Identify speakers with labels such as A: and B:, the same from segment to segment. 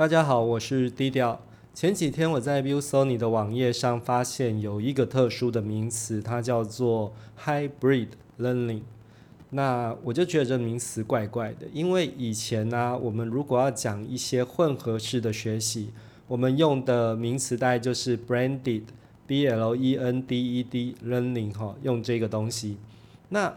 A: 大家好，我是低调。前几天我在 View Sony 的网页上发现有一个特殊的名词，它叫做 Hybrid Learning。那我就觉得这名词怪怪的，因为以前呢，我们如果要讲一些混合式的学习，我们用的名词大概就是 Blended B L E N D E D Learning 哈，用这个东西。那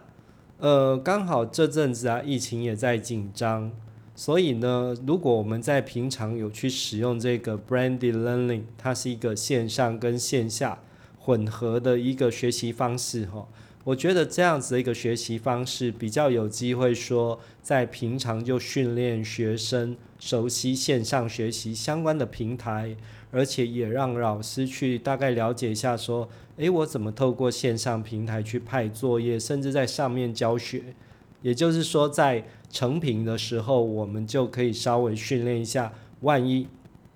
A: 呃，刚好这阵子啊，疫情也在紧张，所以呢，如果我们在平常有去使用这个 branded learning，它是一个线上跟线下混合的一个学习方式哈。我觉得这样子的一个学习方式比较有机会说，在平常就训练学生熟悉线上学习相关的平台，而且也让老师去大概了解一下说。诶，我怎么透过线上平台去派作业，甚至在上面教学？也就是说，在成品的时候，我们就可以稍微训练一下，万一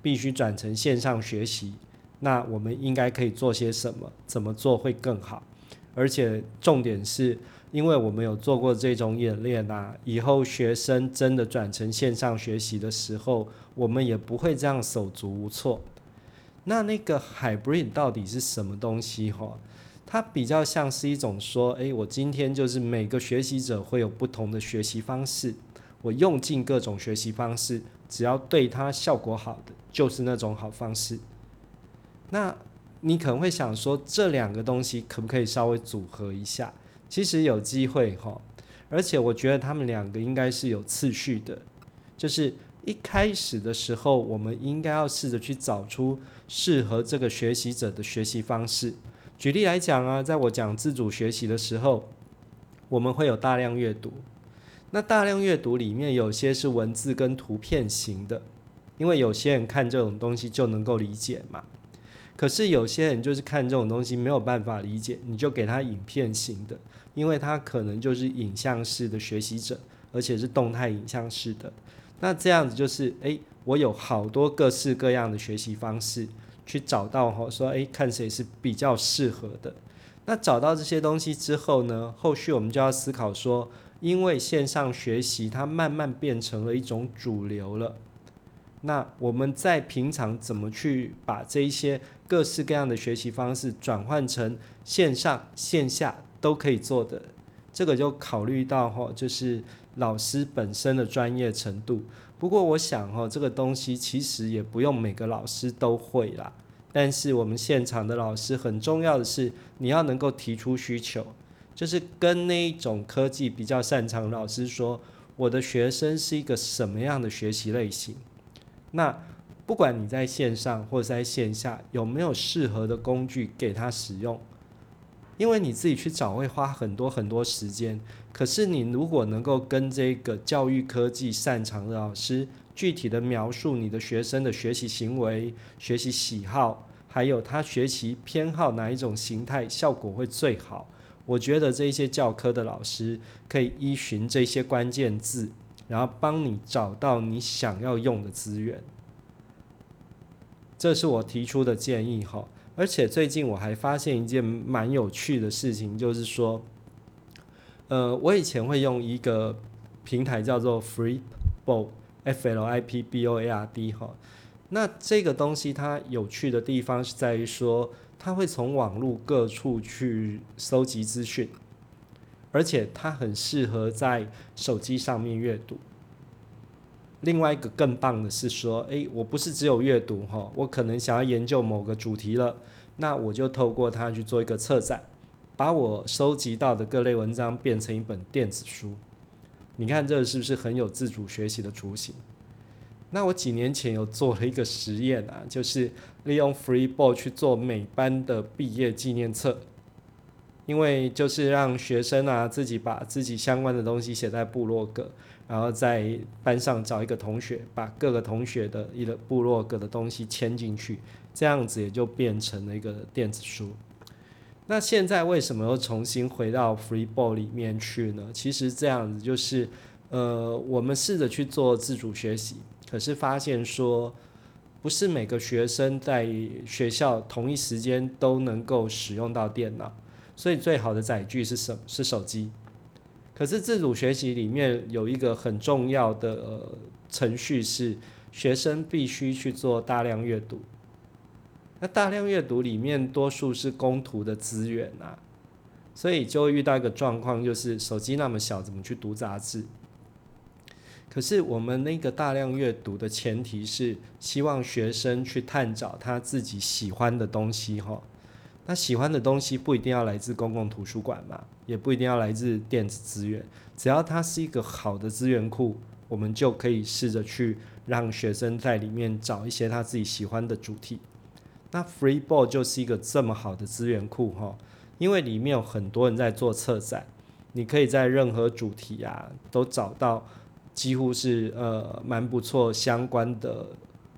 A: 必须转成线上学习，那我们应该可以做些什么？怎么做会更好？而且重点是，因为我们有做过这种演练啊，以后学生真的转成线上学习的时候，我们也不会这样手足无措。那那个 hybrid 到底是什么东西哈？它比较像是一种说，诶，我今天就是每个学习者会有不同的学习方式，我用尽各种学习方式，只要对它效果好的，就是那种好方式。那你可能会想说，这两个东西可不可以稍微组合一下？其实有机会哈，而且我觉得他们两个应该是有次序的，就是。一开始的时候，我们应该要试着去找出适合这个学习者的学习方式。举例来讲啊，在我讲自主学习的时候，我们会有大量阅读。那大量阅读里面有些是文字跟图片型的，因为有些人看这种东西就能够理解嘛。可是有些人就是看这种东西没有办法理解，你就给他影片型的，因为他可能就是影像式的学习者，而且是动态影像式的。那这样子就是，诶，我有好多各式各样的学习方式，去找到哈，说，诶，看谁是比较适合的。那找到这些东西之后呢，后续我们就要思考说，因为线上学习它慢慢变成了一种主流了，那我们在平常怎么去把这一些各式各样的学习方式转换成线上线下都可以做的，这个就考虑到哈，就是。老师本身的专业程度，不过我想哈，这个东西其实也不用每个老师都会啦。但是我们现场的老师很重要的是，你要能够提出需求，就是跟那一种科技比较擅长老师说，我的学生是一个什么样的学习类型。那不管你在线上或者在线下，有没有适合的工具给他使用？因为你自己去找会花很多很多时间，可是你如果能够跟这个教育科技擅长的老师具体的描述你的学生的学习行为、学习喜好，还有他学习偏好哪一种形态，效果会最好。我觉得这些教科的老师可以依循这些关键字，然后帮你找到你想要用的资源。这是我提出的建议哈。而且最近我还发现一件蛮有趣的事情，就是说，呃，我以前会用一个平台叫做 Flipboard，F L I P B O A R D 哈。那这个东西它有趣的地方是在于说，它会从网络各处去搜集资讯，而且它很适合在手机上面阅读。另外一个更棒的是说，诶，我不是只有阅读哈，我可能想要研究某个主题了，那我就透过它去做一个策展，把我收集到的各类文章变成一本电子书。你看这是不是很有自主学习的雏形？那我几年前有做了一个实验啊，就是利用 Freeboard 去做每班的毕业纪念册。因为就是让学生啊自己把自己相关的东西写在部落格，然后在班上找一个同学，把各个同学的一个部落格的东西签进去，这样子也就变成了一个电子书。那现在为什么又重新回到 Freeboard 里面去呢？其实这样子就是，呃，我们试着去做自主学习，可是发现说，不是每个学生在学校同一时间都能够使用到电脑。所以最好的载具是什？是手机。可是自主学习里面有一个很重要的程序是，学生必须去做大量阅读。那大量阅读里面多数是公图的资源啊，所以就会遇到一个状况，就是手机那么小，怎么去读杂志？可是我们那个大量阅读的前提是希望学生去探找他自己喜欢的东西哈。那喜欢的东西不一定要来自公共图书馆嘛，也不一定要来自电子资源，只要它是一个好的资源库，我们就可以试着去让学生在里面找一些他自己喜欢的主题。那 Freeboard 就是一个这么好的资源库哈，因为里面有很多人在做策展，你可以在任何主题啊都找到几乎是呃蛮不错相关的。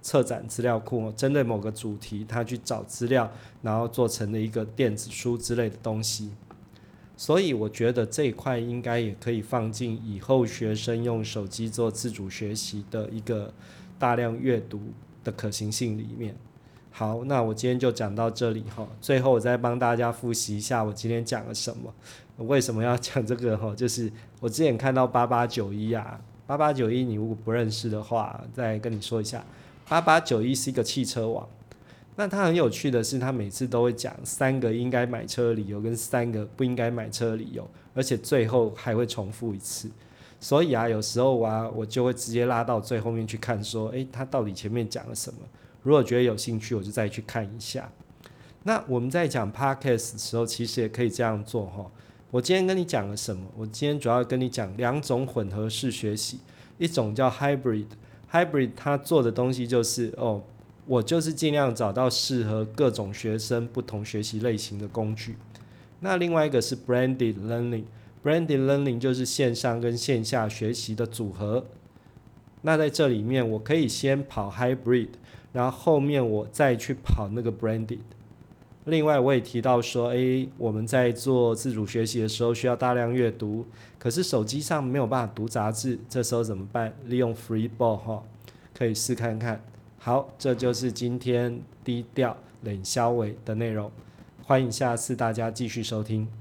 A: 策展资料库，针对某个主题，他去找资料，然后做成了一个电子书之类的东西。所以我觉得这一块应该也可以放进以后学生用手机做自主学习的一个大量阅读的可行性里面。好，那我今天就讲到这里哈。最后我再帮大家复习一下我今天讲了什么，为什么要讲这个哈？就是我之前看到八八九一啊，八八九一，你如果不认识的话，再跟你说一下。八八九一是一个汽车网，那它很有趣的是，它每次都会讲三个应该买车的理由跟三个不应该买车的理由，而且最后还会重复一次。所以啊，有时候啊，我就会直接拉到最后面去看，说，诶，他到底前面讲了什么？如果觉得有兴趣，我就再去看一下。那我们在讲 podcast 的时候，其实也可以这样做哈。我今天跟你讲了什么？我今天主要跟你讲两种混合式学习，一种叫 hybrid。Hybrid 它做的东西就是哦，我就是尽量找到适合各种学生不同学习类型的工具。那另外一个是 Branded Learning，Branded Learning 就是线上跟线下学习的组合。那在这里面，我可以先跑 Hybrid，然后后面我再去跑那个 Branded。另外，我也提到说，诶，我们在做自主学习的时候需要大量阅读，可是手机上没有办法读杂志，这时候怎么办？利用 Free Ball 哈，可以试看看。好，这就是今天低调冷消尾的内容，欢迎下次大家继续收听。